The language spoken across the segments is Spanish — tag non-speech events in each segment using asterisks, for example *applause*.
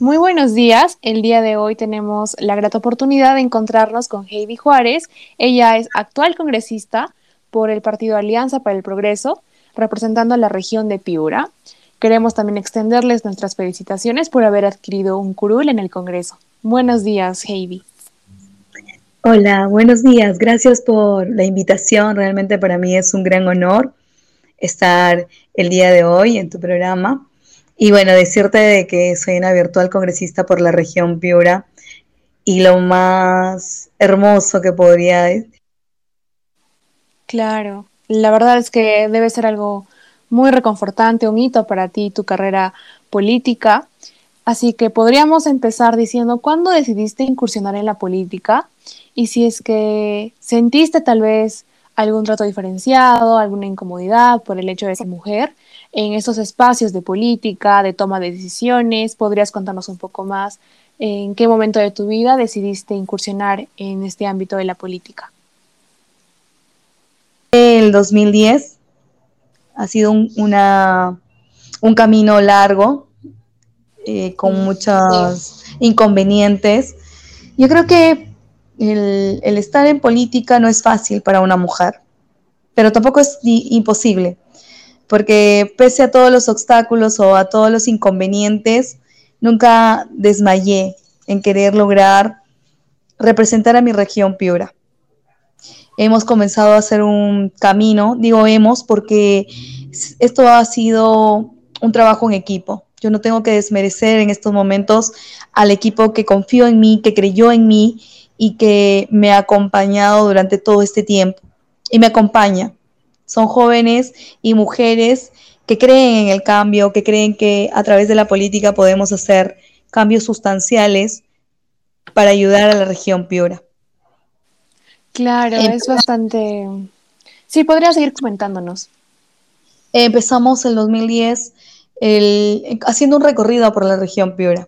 Muy buenos días. El día de hoy tenemos la grata oportunidad de encontrarnos con Heidi Juárez. Ella es actual congresista por el Partido Alianza para el Progreso, representando a la región de Piura. Queremos también extenderles nuestras felicitaciones por haber adquirido un curul en el Congreso. Buenos días, Heidi. Hola, buenos días. Gracias por la invitación. Realmente para mí es un gran honor estar el día de hoy en tu programa. Y bueno, decirte de que soy una virtual congresista por la región Piura y lo más hermoso que podría... Claro, la verdad es que debe ser algo muy reconfortante, un hito para ti, tu carrera política. Así que podríamos empezar diciendo, ¿cuándo decidiste incursionar en la política? Y si es que sentiste tal vez algún trato diferenciado, alguna incomodidad por el hecho de ser mujer en esos espacios de política, de toma de decisiones, ¿podrías contarnos un poco más en qué momento de tu vida decidiste incursionar en este ámbito de la política? El 2010 ha sido un, una, un camino largo, eh, con muchos inconvenientes. Yo creo que el, estar en política no es fácil para una mujer, pero tampoco es imposible, porque pese a todos los obstáculos o a todos los inconvenientes, nunca desmayé en querer lograr representar a mi región Piura hemos comenzado a hacer un camino, digo hemos porque esto ha sido un trabajo en equipo. Yo no tengo que desmerecer en estos momentos al equipo que confió en mí, que creyó en mí y que me ha acompañado durante todo este tiempo. Y me acompaña. Son jóvenes y mujeres que creen en el cambio, que creen que a través de la política podemos hacer cambios sustanciales para ayudar a la región Piura. Claro, es bastante... Sí, podría seguir comentándonos. Empezamos en 2010 el, haciendo un recorrido por la región Piura.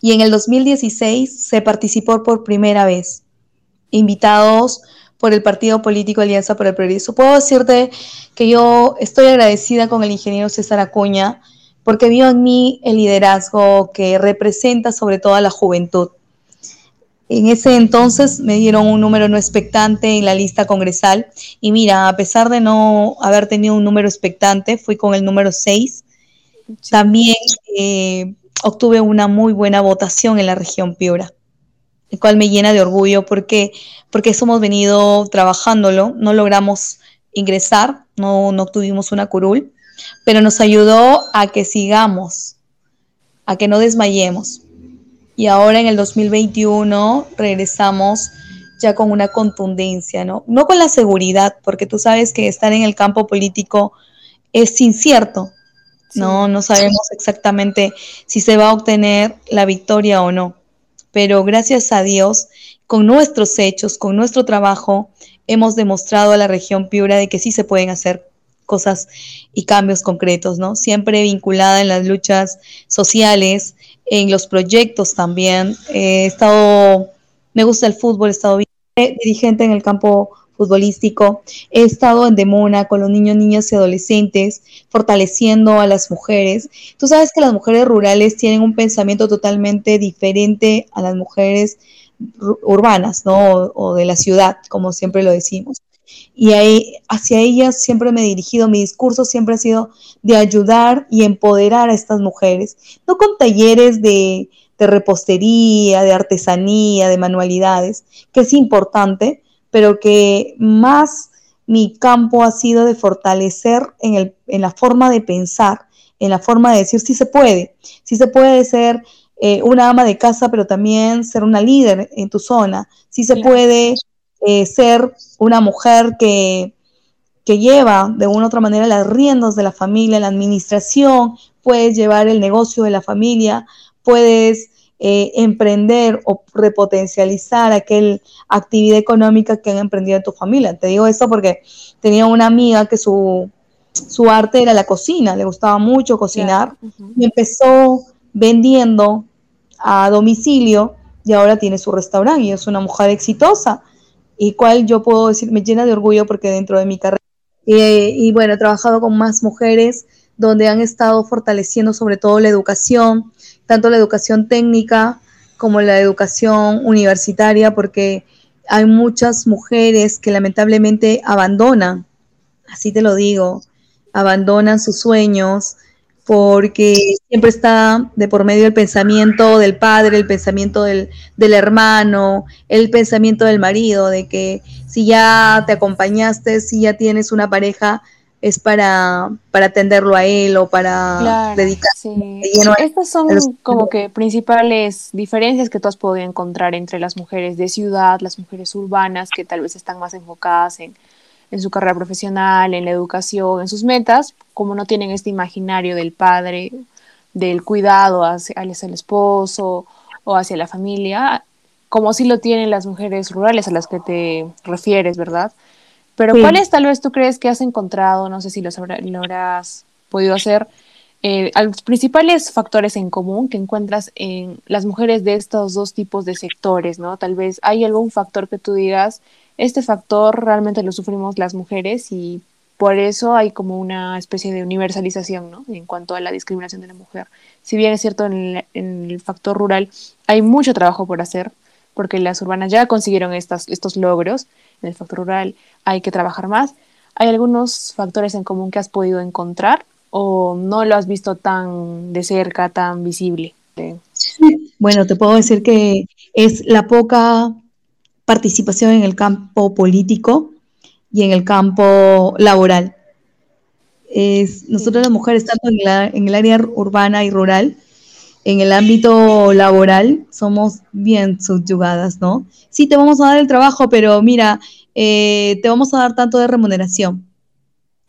Y en el 2016 se participó por primera vez, invitados por el partido político Alianza por el Progreso. Puedo decirte que yo estoy agradecida con el ingeniero César Acuña porque vio en mí el liderazgo que representa sobre todo a la juventud. En ese entonces me dieron un número no expectante en la lista congresal y mira, a pesar de no haber tenido un número expectante, fui con el número 6. También eh, obtuve una muy buena votación en la región Piura, el cual me llena de orgullo porque, porque eso hemos venido trabajándolo, no logramos ingresar, no, no obtuvimos una curul, pero nos ayudó a que sigamos, a que no desmayemos y ahora en el 2021 regresamos ya con una contundencia, ¿no? No con la seguridad, porque tú sabes que estar en el campo político es incierto, ¿no? No sabemos exactamente si se va a obtener la victoria o no, pero gracias a Dios, con nuestros hechos, con nuestro trabajo, hemos demostrado a la región Piura de que sí se pueden hacer cosas y cambios concretos, ¿no? Siempre vinculada en las luchas sociales, en los proyectos también. He estado, me gusta el fútbol, he estado dirigente en el campo futbolístico, he estado en Demona con los niños, niñas y adolescentes, fortaleciendo a las mujeres. Tú sabes que las mujeres rurales tienen un pensamiento totalmente diferente a las mujeres urbanas, ¿no? o de la ciudad, como siempre lo decimos y ahí, hacia ellas siempre me he dirigido, mi discurso siempre ha sido de ayudar y empoderar a estas mujeres, no con talleres de, de repostería, de artesanía, de manualidades, que es importante, pero que más mi campo ha sido de fortalecer en, el, en la forma de pensar, en la forma de decir si se puede, si se puede ser eh, una ama de casa, pero también ser una líder en tu zona, si se puede eh, ser una mujer que, que lleva de una u otra manera las riendas de la familia, la administración, puedes llevar el negocio de la familia, puedes eh, emprender o repotencializar aquella actividad económica que han emprendido en tu familia. Te digo esto porque tenía una amiga que su, su arte era la cocina, le gustaba mucho cocinar. y empezó vendiendo a domicilio y ahora tiene su restaurante y es una mujer exitosa. Y cual yo puedo decir me llena de orgullo porque dentro de mi carrera y bueno he trabajado con más mujeres donde han estado fortaleciendo sobre todo la educación tanto la educación técnica como la educación universitaria, porque hay muchas mujeres que lamentablemente abandonan, así te lo digo, abandonan sus sueños porque siempre está de por medio el pensamiento del padre, el pensamiento del, del, hermano, el pensamiento del marido, de que si ya te acompañaste, si ya tienes una pareja, es para, para atenderlo a él o para claro, dedicarse. Sí. Estas son como que principales diferencias que tú has podido encontrar entre las mujeres de ciudad, las mujeres urbanas, que tal vez están más enfocadas en, en su carrera profesional, en la educación, en sus metas, como no tienen este imaginario del padre, del cuidado hacia, hacia el esposo o hacia la familia, como sí lo tienen las mujeres rurales a las que te refieres, ¿verdad? Pero sí. ¿cuáles tal vez tú crees que has encontrado, no sé si los habrá, lo habrás podido hacer, eh, los principales factores en común que encuentras en las mujeres de estos dos tipos de sectores, ¿no? Tal vez hay algún factor que tú digas, este factor realmente lo sufrimos las mujeres y por eso hay como una especie de universalización, ¿no? En cuanto a la discriminación de la mujer. Si bien es cierto, en el, en el factor rural hay mucho trabajo por hacer, porque las urbanas ya consiguieron estas, estos logros, en el factor rural hay que trabajar más. ¿Hay algunos factores en común que has podido encontrar o no lo has visto tan de cerca, tan visible? Bueno, te puedo decir que es la poca participación en el campo político y en el campo laboral. Es, nosotros las mujeres, tanto en, la, en el área urbana y rural, en el ámbito laboral somos bien subyugadas, ¿no? Sí, te vamos a dar el trabajo, pero mira, eh, te vamos a dar tanto de remuneración.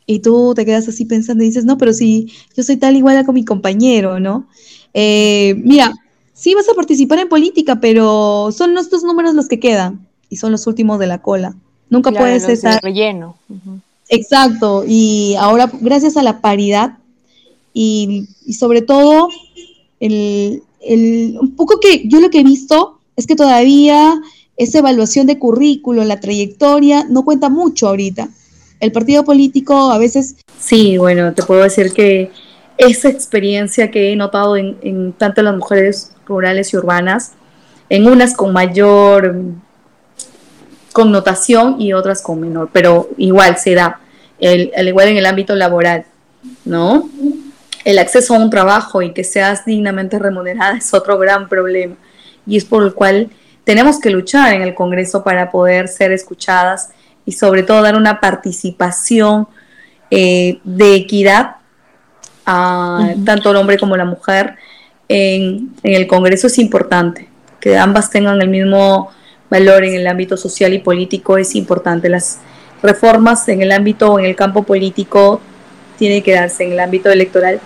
Y tú te quedas así pensando y dices, no, pero si yo soy tal igual con mi compañero, ¿no? Eh, mira, sí vas a participar en política, pero son nuestros números los que quedan y son los últimos de la cola. Nunca claro, puedes estar... relleno. Uh -huh. Exacto, y ahora gracias a la paridad y, y sobre todo un poco que yo lo que he visto es que todavía esa evaluación de currículo, la trayectoria, no cuenta mucho ahorita. El partido político a veces... Sí, bueno, te puedo decir que esa experiencia que he notado en, en tanto las mujeres rurales y urbanas, en unas con mayor connotación y otras con menor, pero igual se da, el, al igual en el ámbito laboral, ¿no? El acceso a un trabajo y que seas dignamente remunerada es otro gran problema y es por el cual tenemos que luchar en el Congreso para poder ser escuchadas y sobre todo dar una participación eh, de equidad a uh -huh. tanto el hombre como la mujer en, en el Congreso es importante, que ambas tengan el mismo valor en el ámbito social y político es importante. Las reformas en el ámbito o en el campo político tienen que darse, en el ámbito electoral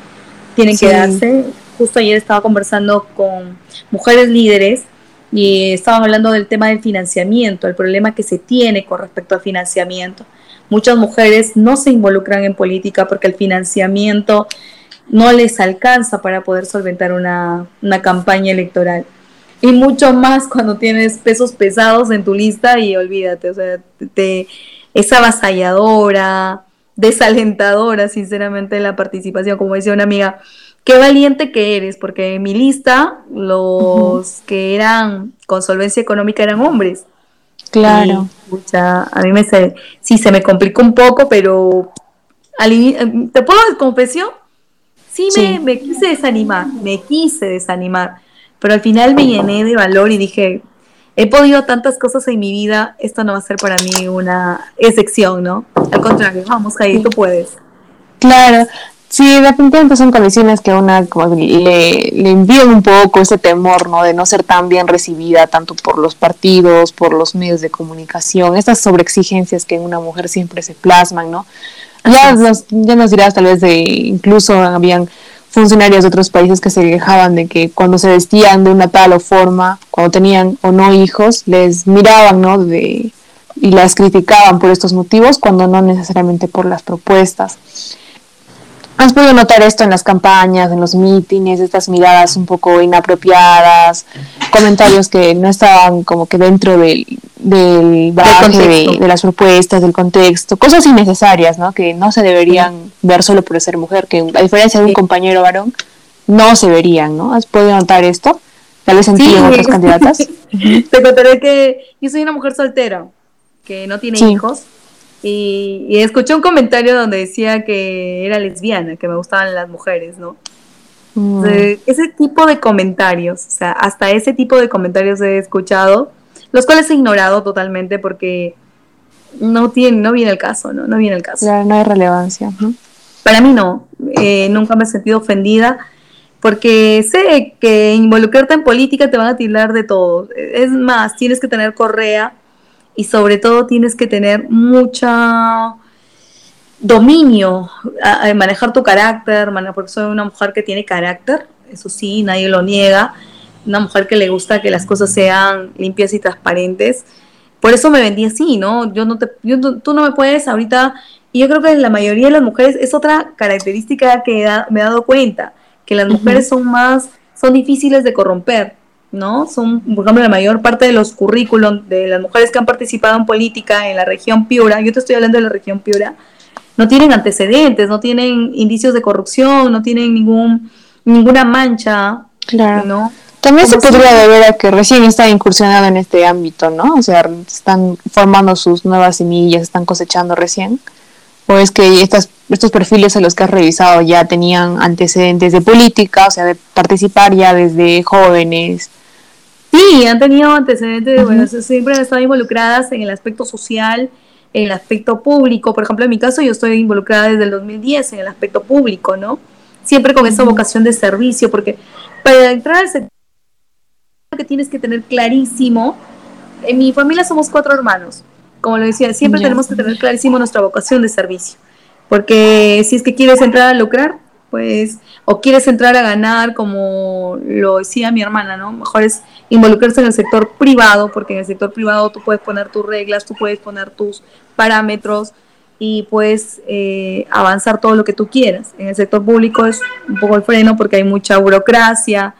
tienen sí. que darse. Justo ayer estaba conversando con mujeres líderes y estaban hablando del tema del financiamiento, el problema que se tiene con respecto al financiamiento. Muchas mujeres no se involucran en política porque el financiamiento no les alcanza para poder solventar una, una campaña electoral y mucho más cuando tienes pesos pesados en tu lista y olvídate, o sea, te, es avasalladora, desalentadora, sinceramente, la participación, como decía una amiga, qué valiente que eres, porque en mi lista los que eran con solvencia económica eran hombres. Claro. Y, pucha, a mí me se, sí se me complicó un poco, pero al, te puedo confesión, sí, sí. Me, me quise desanimar, me quise desanimar pero al final me llené de valor y dije, he podido tantas cosas en mi vida, esto no va a ser para mí una excepción, ¿no? Al contrario, vamos, Jair, tú puedes. Claro, sí, definitivamente son condiciones que a una le, le envían un poco ese temor, ¿no? De no ser tan bien recibida tanto por los partidos, por los medios de comunicación, estas sobreexigencias que en una mujer siempre se plasman, ¿no? Ya nos, ya nos dirás tal vez de, incluso habían funcionarios de otros países que se quejaban de que cuando se vestían de una tal o forma, cuando tenían o no hijos, les miraban, ¿no? De, y las criticaban por estos motivos, cuando no necesariamente por las propuestas. ¿Has podido notar esto en las campañas, en los mítines, estas miradas un poco inapropiadas, comentarios que no estaban como que dentro del, del bagaje de, de, las propuestas, del contexto, cosas innecesarias, ¿no? Que no se deberían ver solo por ser mujer, que a diferencia de un compañero varón, no se verían, ¿no? ¿Has podido notar esto? Tal vez en ti en otras candidatas. *laughs* Te contaré que yo soy una mujer soltera, que no tiene hijos, y, escuché un comentario donde decía que era lesbiana, que me gustaban las mujeres, ¿no? Mm. ese tipo de comentarios, o sea, hasta ese tipo de comentarios he escuchado, los cuales he ignorado totalmente porque no tiene, no viene el caso, ¿no? No viene el caso. Claro, no hay relevancia. Para mí no, eh, nunca me he sentido ofendida porque sé que involucrarte en política te van a tildar de todo. Es más, tienes que tener correa y sobre todo tienes que tener mucha dominio, a, manejar tu carácter, porque soy una mujer que tiene carácter, eso sí, nadie lo niega, una mujer que le gusta que las cosas sean limpias y transparentes. Por eso me vendí así, ¿no? Yo no te, tú no me puedes ahorita, y yo creo que la mayoría de las mujeres es otra característica que me he dado cuenta, que las mujeres son más, son difíciles de corromper. ¿no? Son, por ejemplo, la mayor parte de los currículum de las mujeres que han participado en política en la región Piura, yo te estoy hablando de la región Piura, no tienen antecedentes, no tienen indicios de corrupción, no tienen ningún ninguna mancha, claro. ¿no? También se podría deber a que recién están incursionando en este ámbito, ¿no? O sea, están formando sus nuevas semillas, están cosechando recién. ¿O es que estas, estos perfiles a los que has revisado ya tenían antecedentes de política, o sea, de participar ya desde jóvenes, Sí, han tenido antecedentes, bueno, siempre han estado involucradas en el aspecto social, en el aspecto público. Por ejemplo, en mi caso, yo estoy involucrada desde el 2010 en el aspecto público, ¿no? Siempre con esa vocación de servicio, porque para entrar al sector que tienes que tener clarísimo, en mi familia somos cuatro hermanos, como lo decía, siempre tenemos que tener clarísimo nuestra vocación de servicio, porque si es que quieres entrar a lucrar, pues, o quieres entrar a ganar, como lo decía mi hermana, ¿no? Mejor es involucrarse en el sector privado, porque en el sector privado tú puedes poner tus reglas, tú puedes poner tus parámetros y puedes eh, avanzar todo lo que tú quieras. En el sector público es un poco el freno porque hay mucha burocracia,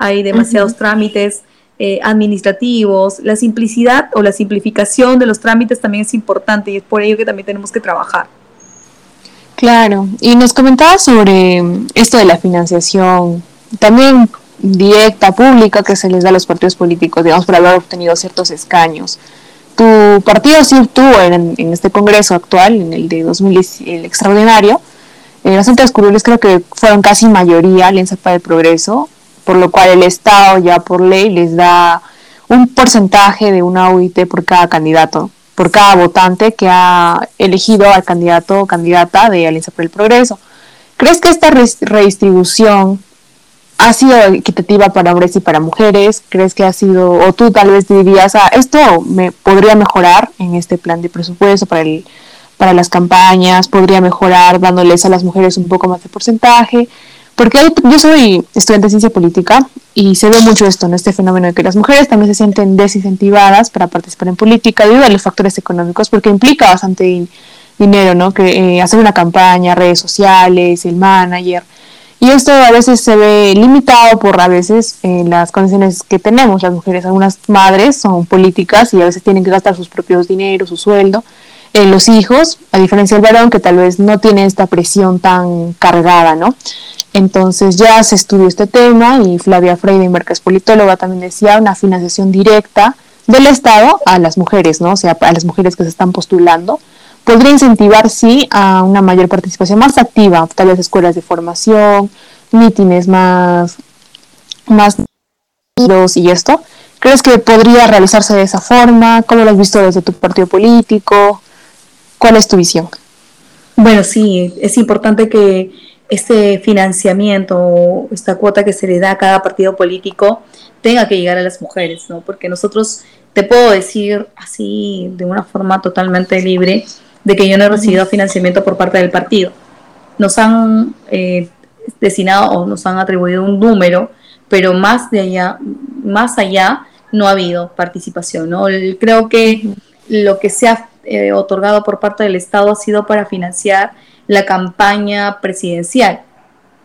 hay demasiados trámites eh, administrativos, la simplicidad o la simplificación de los trámites también es importante y es por ello que también tenemos que trabajar. Claro, y nos comentabas sobre esto de la financiación, también directa, pública, que se les da a los partidos políticos, digamos, por haber obtenido ciertos escaños. Tu partido sí obtuvo en, este Congreso actual, en el de 2010, el extraordinario, eh, Antes curules creo que fueron casi mayoría Alianza para el Progreso, por lo cual el Estado ya por ley les da un porcentaje de una UIT por cada candidato por cada votante que ha elegido al candidato o candidata de Alianza por el Progreso. ¿Crees que esta redistribución ha sido equitativa para hombres y para mujeres? ¿Crees que ha sido, o tú tal vez dirías, ah, esto me podría mejorar en este plan de presupuesto para, el, para las campañas, podría mejorar dándoles a las mujeres un poco más de porcentaje? Porque yo soy estudiante de ciencia política y se ve mucho esto, ¿no? este fenómeno de que las mujeres también se sienten desincentivadas para participar en política debido a los factores económicos, porque implica bastante dinero, ¿no? Que eh, hacer una campaña, redes sociales, el manager. Y esto a veces se ve limitado por a veces eh, las condiciones que tenemos las mujeres. Algunas madres son políticas y a veces tienen que gastar sus propios dineros, su sueldo. los hijos, a diferencia del varón, que tal vez no tiene esta presión tan cargada, ¿no? Entonces ya se estudió este tema y Flavia Freidenberg, que es politóloga, también decía una financiación directa del Estado a las mujeres, ¿no? O sea, a las mujeres que se están postulando, podría incentivar, sí, a una mayor participación más activa, tal vez escuelas de formación, mítines más, más y esto. ¿Crees que podría realizarse de esa forma? ¿Cómo lo has visto desde tu partido político? ¿Cuál es tu visión? Bueno, sí, es importante que este financiamiento, esta cuota que se le da a cada partido político, tenga que llegar a las mujeres, ¿no? Porque nosotros, te puedo decir así, de una forma totalmente libre, de que yo no he recibido financiamiento por parte del partido. Nos han eh, destinado o nos han atribuido un número, pero más de allá, más allá, no ha habido participación, ¿no? Creo que lo que se ha eh, otorgado por parte del Estado ha sido para financiar la campaña presidencial,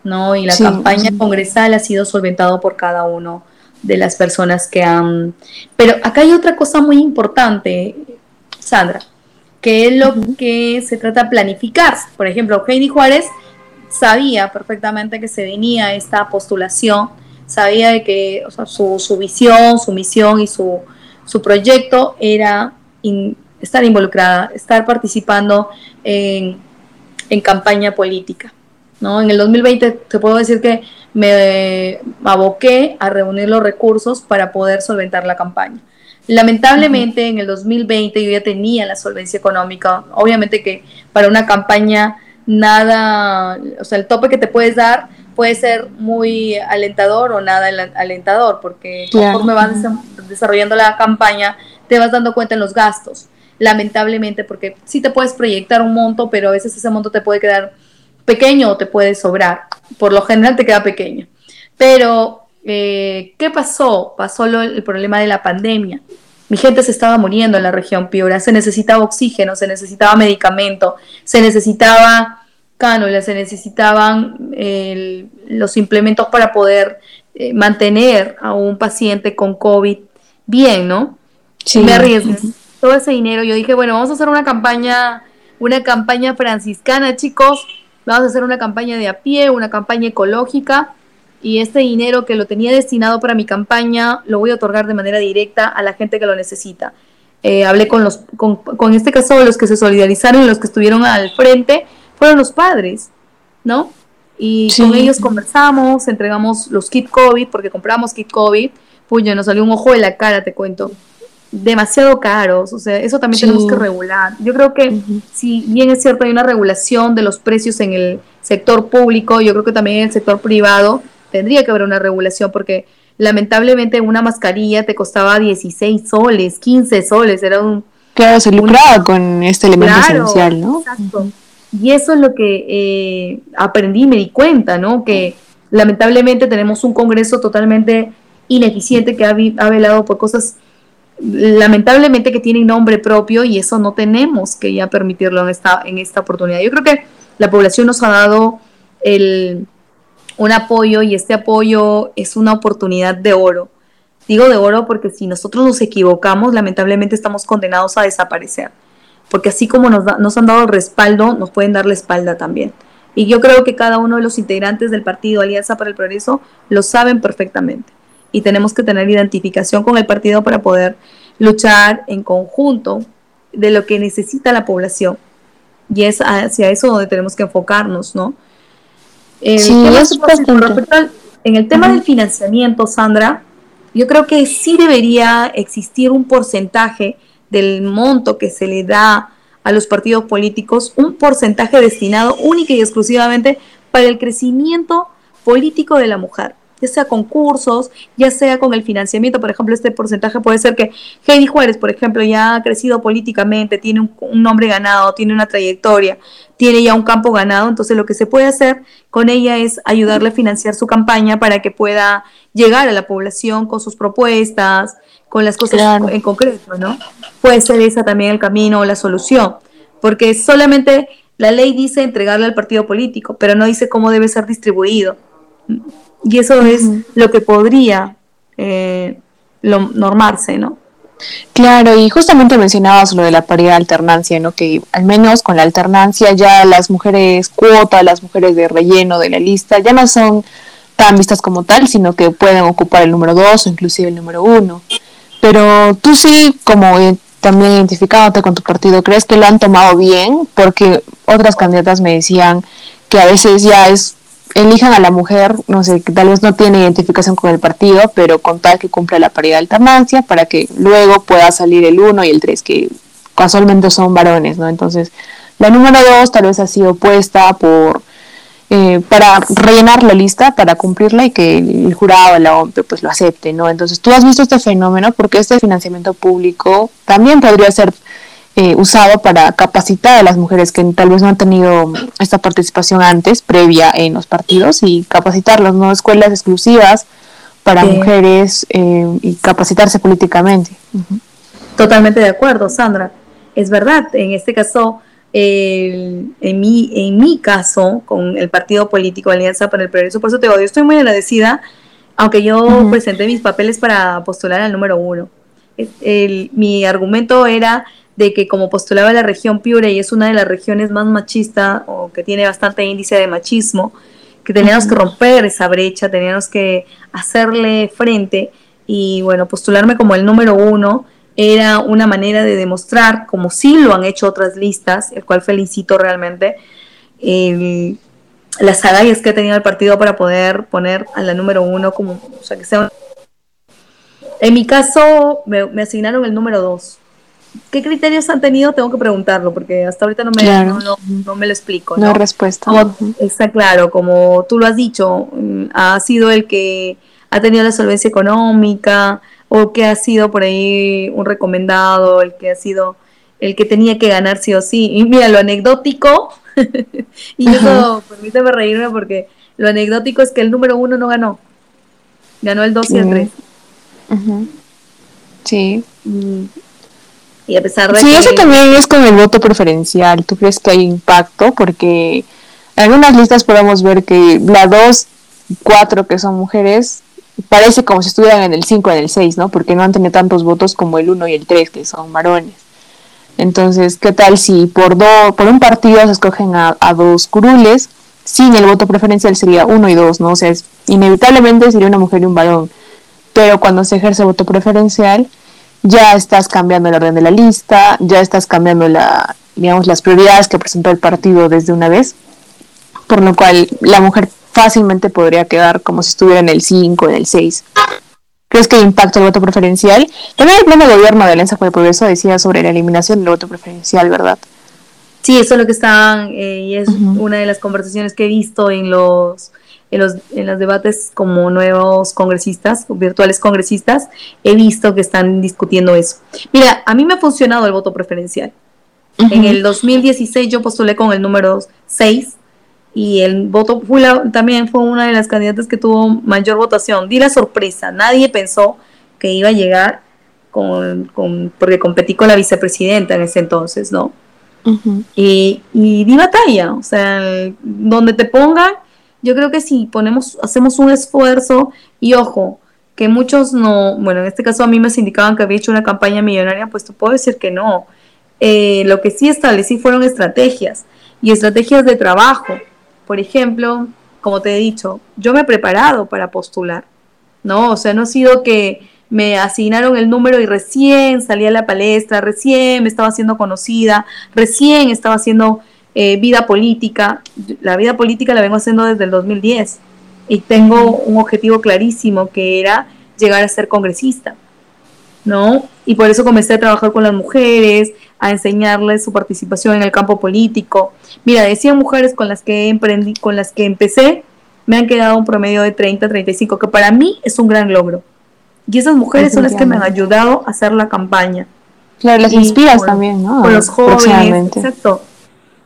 ¿no? Y la campaña congresal ha sido solventado por cada uno de las personas que han... Pero acá hay otra cosa muy importante, Sandra, que es lo que se trata de planificar. Por ejemplo, Heidi Juárez sabía perfectamente que se venía esta postulación, sabía de que su, visión, su misión y su, proyecto era estar involucrada, estar participando en, campaña política. ¿no? En el 2020 te puedo decir que me aboqué a reunir los recursos para poder solventar la campaña. Lamentablemente en el 2020 yo ya tenía la solvencia económica, obviamente que para una campaña nada, o sea, el tope que te puedes dar puede ser muy alentador o nada alentador, porque conforme vas desarrollando la campaña te vas dando cuenta en los gastos, lamentablemente, porque sí te puedes proyectar un monto, pero a veces ese monto te puede quedar pequeño o te puede sobrar, por lo general te queda pequeño. Pero, eh, ¿qué pasó? Pasó el problema de la pandemia. Mi gente se estaba muriendo en la región Piura, se necesitaba oxígeno, se necesitaba medicamento, se necesitaba cánulas, se necesitaban los implementos para poder eh, mantener a un paciente con COVID bien, ¿no? Sí. Me arriesgué todo ese dinero. Yo dije, bueno, vamos a hacer una campaña, una campaña franciscana, chicos. Vamos a hacer una campaña de a pie, una campaña ecológica y este dinero que lo tenía destinado para mi campaña lo voy a otorgar de manera directa a la gente que lo necesita. Eh, hablé con los, con, con, este caso los que se solidarizaron, los que estuvieron al frente, fueron los padres, ¿no? Y con ellos conversamos, entregamos los kit COVID, porque compramos kit COVID, puño, nos salió un ojo de la cara, te cuento. Demasiado caros, o sea, eso también tenemos que regular. Yo creo que si bien es cierto hay una regulación de los precios en el sector público, yo creo que también en el sector privado tendría que haber una regulación porque lamentablemente una mascarilla te costaba 16 soles, 15 soles, era un... Claro, se lucraba con este elemento esencial, ¿no? Exacto. Y eso es lo que eh, aprendí y me di cuenta, ¿no? Que lamentablemente tenemos un Congreso totalmente ineficiente que ha, ha velado por cosas lamentablemente que tienen nombre propio y eso no tenemos que ya permitirlo en esta, en esta oportunidad. Yo creo que la población nos ha dado el, un apoyo y este apoyo es una oportunidad de oro. Digo de oro porque si nosotros nos equivocamos, lamentablemente estamos condenados a desaparecer. Porque así como nos, nos han dado respaldo, nos pueden dar la espalda también. Y yo creo que cada uno de los integrantes del partido Alianza para el Progreso lo saben perfectamente. Y tenemos que tener identificación con el partido para poder luchar en conjunto de lo que necesita la población. Y es hacia eso donde tenemos que enfocarnos, ¿no? en el tema del financiamiento, Sandra, yo creo que sí debería existir un porcentaje del monto que se le da a los partidos políticos, un porcentaje destinado única y exclusivamente para el crecimiento político de la mujer ya sea con cursos, ya sea con el financiamiento. Por ejemplo, este porcentaje puede ser que Heidi Juárez, por ejemplo, ya ha crecido políticamente, tiene un, nombre ganado, tiene una trayectoria, tiene ya un campo ganado. Entonces, lo que se puede hacer con ella es ayudarle a financiar su campaña para que pueda llegar a la población con sus propuestas, con las cosas en concreto, ¿no? Puede ser esa también el camino o la solución, porque solamente la ley dice entregarle al partido político, pero no dice cómo debe ser distribuido. Y eso es lo que podría eh, lo, normarse, ¿no? Claro, y justamente mencionabas lo de la paridad de alternancia, ¿no? Que al menos con la alternancia ya las mujeres cuota, las mujeres de relleno de la lista, ya no son tan vistas como tal, sino que pueden ocupar el número dos o inclusive el número uno. Pero tú sí, como también identificándote con tu partido, ¿crees que lo han tomado bien? Porque otras candidatas me decían que a veces ya es elijan a la mujer, no sé, que tal vez no tiene identificación con el partido, pero con tal que cumpla la paridad de alternancia para que luego pueda salir el 1 y el 3, que casualmente son varones, ¿no? Entonces, la número 2 tal vez ha sido puesta por eh, para rellenar la lista, para cumplirla y que el jurado, la OMP, pues lo acepte, ¿no? Entonces, tú has visto este fenómeno porque este financiamiento público también podría ser eh, usado para capacitar a las mujeres que tal vez no han tenido esta participación antes, previa en los partidos, y capacitarlas, ¿no? Escuelas exclusivas para mujeres eh, y capacitarse políticamente. Totalmente de acuerdo, Sandra. Es verdad, en este caso, en, mi, en mi caso, con el partido político Alianza para el Progreso, por eso te digo, yo estoy muy agradecida, aunque yo presenté mis papeles para postular al número uno. mi argumento era de que como postulaba la región Piura y es una de las regiones más machistas o que tiene bastante índice de machismo, que teníamos que romper esa brecha, teníamos que hacerle frente y bueno, postularme como el número uno era una manera de demostrar, como sí lo han hecho otras listas, el cual felicito realmente, las agallas que ha tenido el partido para poder poner a la número uno como, o sea, que sea... En mi caso, me, me asignaron el número dos ¿Qué criterios han tenido? Tengo que preguntarlo, porque hasta ahorita no me, no, me lo explico. No, hay respuesta. Está claro, como tú lo has dicho, mm, ha sido el que ha tenido la solvencia económica, o que ha sido por ahí un recomendado, el que ha sido el que tenía que ganar sí o sí. Y mira, lo anecdótico, *laughs* y eso permíteme reírme porque lo anecdótico es que el número uno no ganó, ganó el 2 y el 3. Sí. Y a pesar de sí, eso también es con el voto preferencial. ¿Tú crees que hay impacto? Porque en algunas listas podemos ver que la 2, 4 que son mujeres, parece como si estuvieran en el 5, en el 6, ¿no? Porque no han tenido tantos votos como el 1 y el 3, que son varones. Entonces, ¿qué tal si por, por un partido se escogen a, a dos curules? Sin el voto preferencial sería 1 y 2, ¿no? O sea, inevitablemente sería una mujer y un varón. Pero cuando se ejerce voto preferencial, ya estás cambiando el orden de la lista, ya estás cambiando la, digamos, las prioridades que presentó el partido desde una vez, por lo cual la mujer fácilmente podría quedar como si estuviera en el 5, en el 6. ¿Crees que impacta el voto preferencial? También el plan de gobierno de Alianza por el Progreso decía sobre la eliminación del voto preferencial, ¿verdad? Sí, eso es lo que está, eh, y es una de las conversaciones que he visto en los en los, en los debates como nuevos congresistas, virtuales congresistas, he visto que están discutiendo eso. Mira, a mí me ha funcionado el voto preferencial. En el 2016 yo postulé con el número 6 y el voto fue también fue una de las candidatas que tuvo mayor votación. Di la sorpresa, nadie pensó que iba a llegar con, con porque competí con la vicepresidenta en ese entonces, ¿no? y, y di batalla, o sea, donde te pongan, yo creo que si ponemos, hacemos un esfuerzo y ojo, que muchos no, bueno, en este caso a mí me indicaban que había hecho una campaña millonaria, pues te puedo decir que no. Eh, lo que sí establecí fueron estrategias y estrategias de trabajo. Por ejemplo, como te he dicho, yo me he preparado para postular, ¿no? O sea, no ha sido que me asignaron el número y recién salí a la palestra, recién me estaba haciendo conocida, recién estaba haciendo eh, vida política. La vida política la vengo haciendo desde el 2010 y tengo un objetivo clarísimo que era llegar a ser congresista, ¿no? Y por eso comencé a trabajar con las mujeres, a enseñarles su participación en el campo político. Mira, decían mujeres con las que emprendí, con las que empecé, me han quedado un promedio de 30, 35, que para mí es un gran logro. Y esas mujeres son las que me han ayudado a hacer la campaña. Claro, las inspiras también, ¿no? Con los jóvenes, exacto.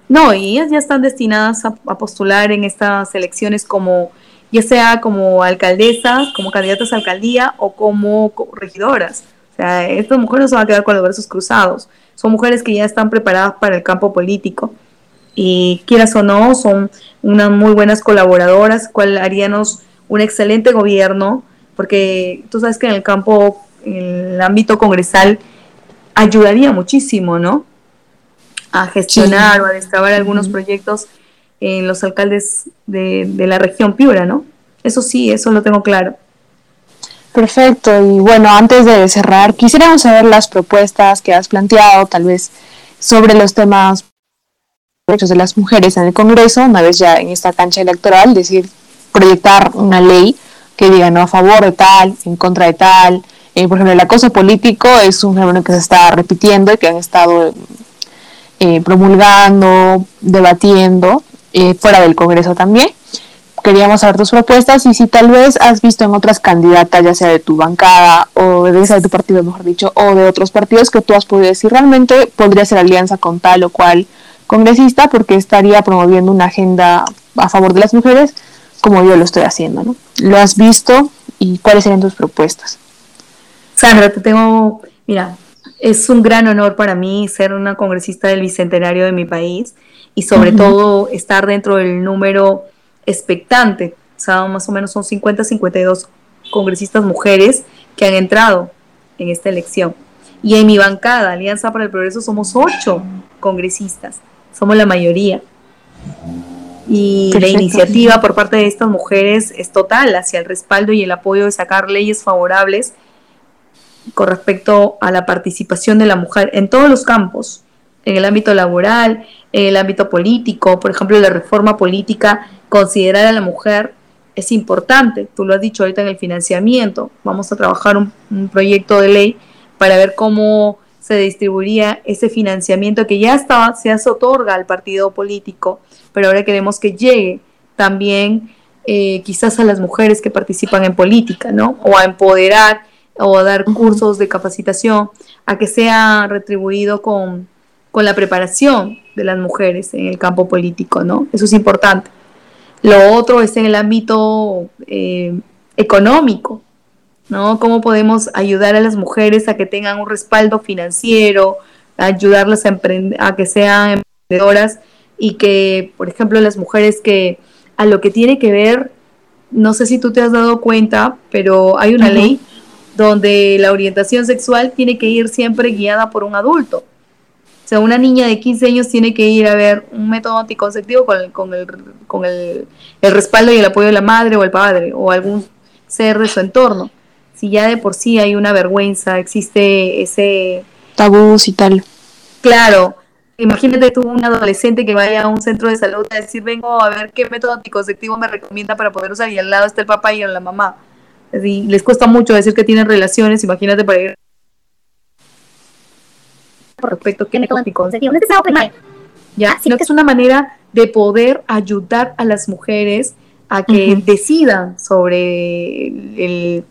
No, y ellas ya están destinadas a, postular en estas elecciones como, ya sea como alcaldesas, como candidatas a alcaldía o como regidoras. O sea, estas mujeres no se van a quedar con los brazos cruzados. Son mujeres que ya están preparadas para el campo político. Y quieras o no, son unas muy buenas colaboradoras, cual haríanos un excelente gobierno, porque tú sabes que en el campo, en el ámbito congresal, ayudaría muchísimo, ¿no? A gestionar o a destrabar algunos proyectos en los alcaldes de, la región Piura, ¿no? Eso sí, eso lo tengo claro. Perfecto, y bueno, antes de cerrar, quisiéramos saber las propuestas que has planteado, tal vez sobre los temas derechos de las mujeres en el Congreso, una vez ya en esta cancha electoral, decir, proyectar una ley que diga no a favor de tal, en contra de tal. Eh, por ejemplo, el acoso político es un fenómeno que se está repitiendo y que han estado eh, promulgando, debatiendo, eh, fuera del Congreso también. Queríamos saber tus propuestas y si tal vez has visto en otras candidatas, ya sea de tu bancada o de de tu partido, mejor dicho, o de otros partidos que tú has podido decir realmente podría ser alianza con tal o cual congresista porque estaría promoviendo una agenda a favor de las mujeres como yo lo estoy haciendo, ¿no? ¿Lo has visto y cuáles serían tus propuestas? Sandra, te tengo, mira, es un gran honor para mí ser una congresista del Bicentenario de mi país y sobre todo estar dentro del número expectante. O sea, más o menos son 50, 52 congresistas mujeres que han entrado en esta elección. Y en mi bancada, Alianza para el Progreso, somos ocho congresistas, somos la mayoría. Y la iniciativa por parte de estas mujeres es total hacia el respaldo y el apoyo de sacar leyes favorables con respecto a la participación de la mujer en todos los campos, en el ámbito laboral, en el ámbito político, por ejemplo, la reforma política, considerar a la mujer es importante, tú lo has dicho ahorita en el financiamiento, vamos a trabajar un, proyecto de ley para ver cómo se distribuiría ese financiamiento que ya estaba, se otorga al partido político, pero ahora queremos que llegue también eh, quizás a las mujeres que participan en política, ¿no? O a empoderar o a dar cursos de capacitación, a que sea retribuido con, con la preparación de las mujeres en el campo político, ¿no? Eso es importante. Lo otro es en el ámbito eh, económico, ¿no? Cómo podemos ayudar a las mujeres a que tengan un respaldo financiero, ayudarlas a, a que sean emprendedoras y que, por ejemplo, las mujeres que a lo que tiene que ver, no sé si tú te has dado cuenta, pero hay una ley donde la orientación sexual tiene que ir siempre guiada por un adulto. O sea, una niña de 15 años tiene que ir a ver un método anticonceptivo con, el, con, el, con el, el, respaldo y el apoyo de la madre o el padre o algún ser de su entorno. Si ya de por sí hay una vergüenza, existe ese... Tabús y tal. Claro, imagínate tú un adolescente que vaya a un centro de salud a decir, vengo a ver qué método anticonceptivo me recomienda para poder usar y al lado está el papá y la mamá. Les cuesta mucho decir que tienen relaciones, imagínate para ir por respecto a qué método anticonceptivo. No es que ya, sino que es una manera de poder ayudar a las mujeres a que decidan sobre el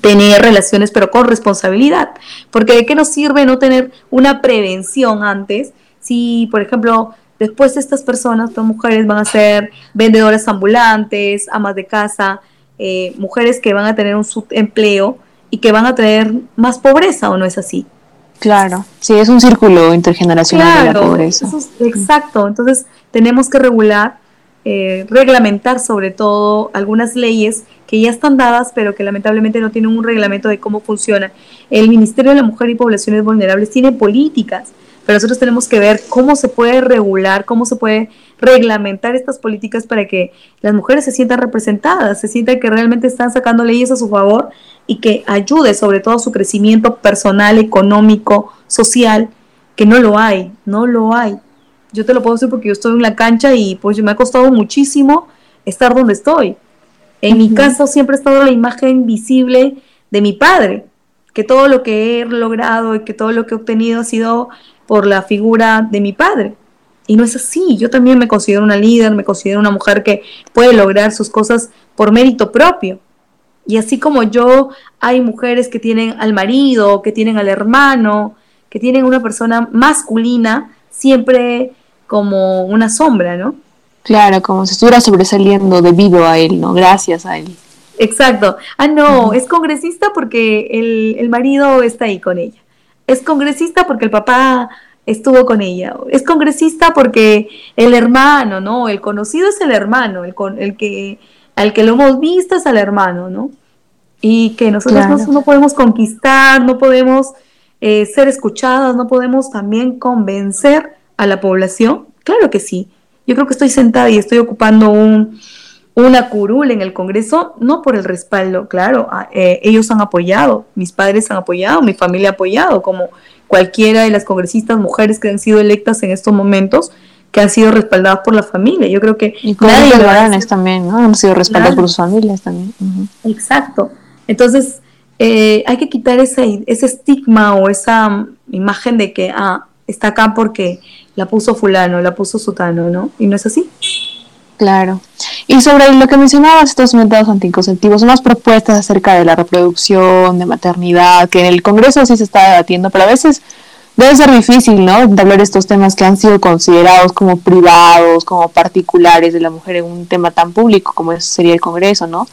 tener relaciones, pero con responsabilidad. Porque de qué nos sirve no tener una prevención antes si, por ejemplo, después estas personas, estas mujeres van a ser vendedoras ambulantes, amas de casa, eh, mujeres que van a tener un subempleo y que van a traer más pobreza, ¿o no es así? Claro, sí, es un círculo intergeneracional de la pobreza. exacto, entonces tenemos que regular, eh, reglamentar sobre todo algunas leyes que ya están dadas, pero que lamentablemente no tienen un reglamento de cómo funciona. El Ministerio de la Mujer y Poblaciones Vulnerables tiene políticas, pero nosotros tenemos que ver cómo se puede regular, cómo se puede reglamentar estas políticas para que las mujeres se sientan representadas, se sientan que realmente están sacando leyes a su favor y que ayude sobre todo a su crecimiento personal, económico, social, que no lo hay, no lo hay. Yo te lo puedo decir porque yo estoy en la cancha y pues me ha costado muchísimo estar donde estoy. En mi caso siempre ha estado la imagen visible de mi padre, que todo lo que he logrado y que todo lo que he obtenido ha sido por la figura de mi padre. Y no es así, yo también me considero una líder, me considero una mujer que puede lograr sus cosas por mérito propio. Y así como yo, hay mujeres que tienen al marido, que tienen al hermano, que tienen una persona masculina, siempre como una sombra, ¿no? Claro, como si estuviera sobresaliendo debido a él, ¿no? Gracias a él. Exacto. Ah, no, es congresista porque el, el marido está ahí con ella. Es congresista porque el papá estuvo con ella. Es congresista porque el hermano, ¿no? El conocido es el hermano, el, con, el que al que lo hemos visto es al hermano, ¿no? Y que nosotros no, podemos conquistar, no podemos eh, ser escuchadas, no podemos también convencer a la población. Claro que sí. Yo creo que estoy sentada y estoy ocupando un, una curul en el Congreso, no por el respaldo, claro, eh, ellos han apoyado, mis padres han apoyado, mi familia ha apoyado, como cualquiera de las congresistas mujeres que han sido electas en estos momentos, que han sido respaldadas por la familia. Yo creo que y nadie varones también, ¿no? Han sido respaldados por sus familias también. Exacto. Entonces, eh, hay que quitar ese, ese estigma o esa imagen de que, ah, está acá porque la puso fulano, la puso sutano, ¿no? Y no es así. Claro. Y sobre lo que mencionabas, estos métodos anticonceptivos, unas propuestas acerca de la reproducción, de maternidad, que en el Congreso sí se está debatiendo, pero a veces debe ser difícil, ¿no? Hablar estos temas que han sido considerados como privados, como particulares de la mujer en un tema tan público como sería el Congreso, ¿no?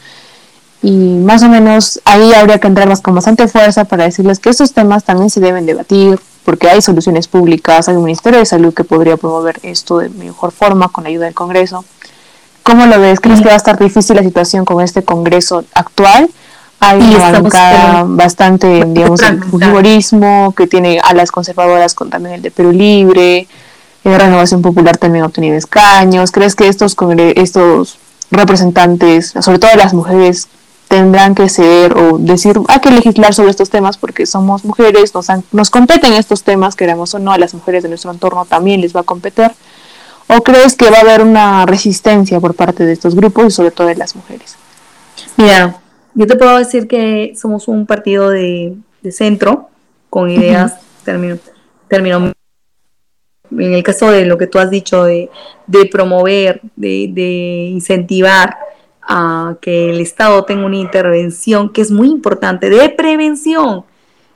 Y más o menos ahí habría que entrarlas con bastante fuerza para decirles que estos temas también se deben debatir, porque hay soluciones públicas, hay un Ministerio de Salud que podría promover esto de mejor forma con ayuda del Congreso. ¿Cómo lo ves? ¿Crees que va a estar difícil la situación con este Congreso actual? hay una bancada bastante, digamos, el fujimorismo, que tiene a las conservadoras con también el de Perú Libre, la Renovación Popular también ha obtenido escaños. ¿Crees que estos, estos representantes, sobre todo las mujeres, tendrán que ceder o decir, hay que legislar sobre estos temas porque somos mujeres, nos, nos competen estos temas, queremos o no, a las mujeres de nuestro entorno también les va a competir? ¿O crees que va a haber una resistencia por parte de estos grupos y sobre todo de las mujeres? Mira, yo te puedo decir que somos un partido de, centro con ideas, término, en el caso de lo que tú has dicho, de, promover, de, incentivar a que el Estado tenga una intervención que es muy importante, de prevención.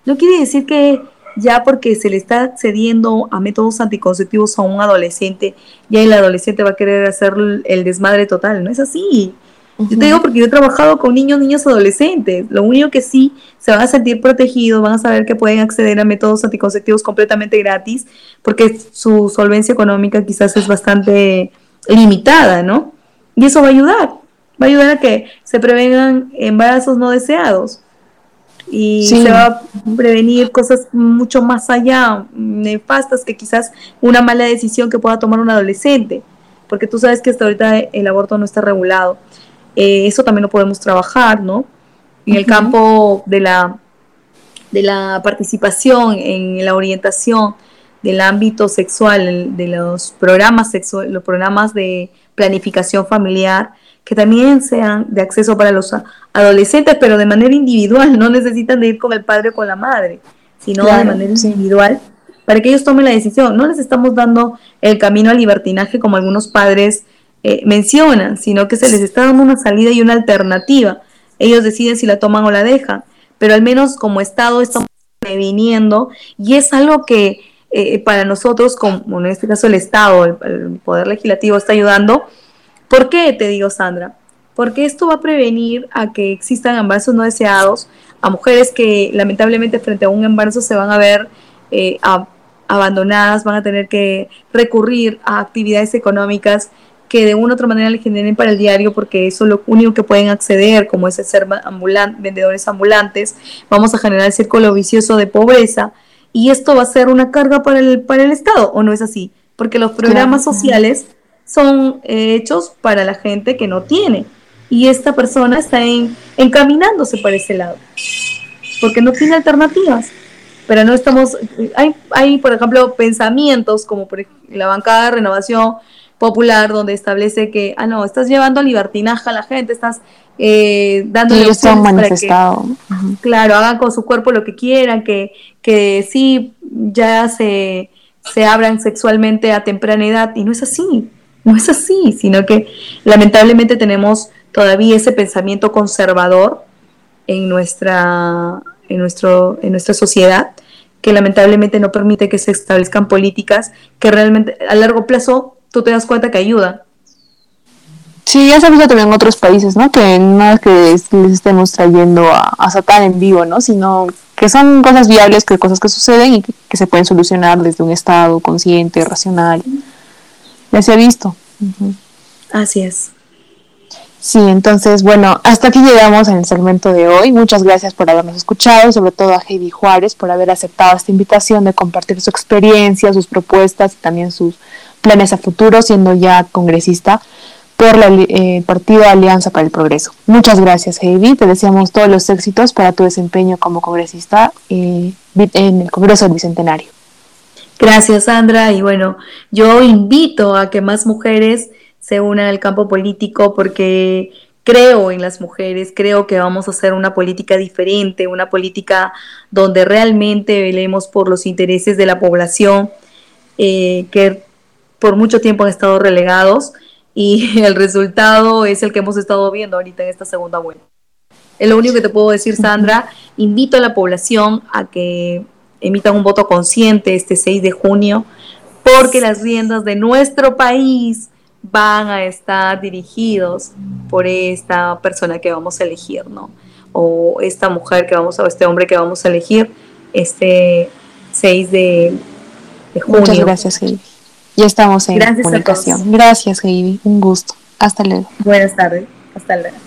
No quiere decir que ya porque se le está cediendo a métodos anticonceptivos a un adolescente, ya el adolescente va a querer hacer el desmadre total. No es así. Yo te digo porque yo he trabajado con niños, niños, adolescentes. Lo único que sí se van a sentir protegidos, van a saber que pueden acceder a métodos anticonceptivos completamente gratis, porque su solvencia económica quizás es bastante limitada, ¿no? Y eso va a ayudar. Va a ayudar a que se prevengan embarazos no deseados. Y se va a prevenir cosas mucho más allá, nefastas, que quizás una mala decisión que pueda tomar un adolescente. Porque tú sabes que hasta ahorita el aborto no está regulado. Eh, eso también lo podemos trabajar, ¿no? En el campo de la, de la participación, en la orientación del ámbito sexual, de los programas sexuales, los programas de planificación familiar, que también sean de acceso para los adolescentes, pero de manera individual, no necesitan de ir con el padre o con la madre, sino de manera individual, para que ellos tomen la decisión. No les estamos dando el camino al libertinaje como algunos padres eh, mencionan, sino que se les está dando una salida y una alternativa. Ellos deciden si la toman o la dejan, pero al menos como Estado estamos previniendo y es algo que eh, para nosotros, como en este caso el Estado, el, Poder Legislativo está ayudando. ¿Por qué te digo, Sandra? Porque esto va a prevenir a que existan embarazos no deseados, a mujeres que lamentablemente frente a un embarazo se van a ver eh, abandonadas, van a tener que recurrir a actividades económicas que de una u otra manera le generen para el diario, porque eso es lo único que pueden acceder, como es ser vendedores ambulantes, vamos a generar el círculo vicioso de pobreza, y esto va a ser una carga para el, para el Estado, ¿o no es así? Porque los programas sociales son eh, hechos para la gente que no tiene, y esta persona está en, encaminándose para ese lado, porque no tiene alternativas pero no estamos, hay, hay por ejemplo pensamientos como por la bancada de renovación popular donde establece que, ah, no, estás llevando libertinaje a la gente, estás eh, dándole manifestado. claro, hagan con su cuerpo lo que quieran, que, que sí, ya se, se abran sexualmente a temprana edad, y no es así, no es así, sino que lamentablemente tenemos todavía ese pensamiento conservador en nuestra, en nuestro, en nuestra sociedad que lamentablemente no permite que se establezcan políticas que realmente a largo plazo tú te das cuenta que ayuda. Sí, ya se ha visto también en otros países, ¿no? Que no es que les estemos trayendo a, a en vivo, ¿no? Sino que son cosas viables, que cosas que suceden y que, se pueden solucionar desde un estado consciente, racional. Ya se ha visto. Así es. Sí, entonces, bueno, hasta aquí llegamos en el segmento de hoy. Muchas gracias por habernos escuchado, sobre todo a Heidi Juárez por haber aceptado esta invitación de compartir su experiencia, sus propuestas y también sus planes a futuro, siendo ya congresista por el eh, Partido Alianza para el Progreso. Muchas gracias, Heidi. Te deseamos todos los éxitos para tu desempeño como congresista eh, en el Congreso del Bicentenario. Gracias, Sandra. Y bueno, yo invito a que más mujeres se unan al campo político porque creo en las mujeres, creo que vamos a hacer una política diferente, una política donde realmente velemos por los intereses de la población, eh, que por mucho tiempo han estado relegados y *laughs* el resultado es el que hemos estado viendo ahorita en esta segunda vuelta. Es lo único que te puedo decir, Sandra. Invito a la población a que emitan un voto consciente este 6 de junio, porque las riendas de nuestro país van a estar dirigidos por esta persona que vamos a elegir, ¿no? O esta mujer que vamos a, o este hombre que vamos a elegir este 6 de, de junio. Muchas gracias. Ya estamos en comunicación. Gracias, Heidi. Un gusto. Hasta luego. Buenas tardes. Hasta luego.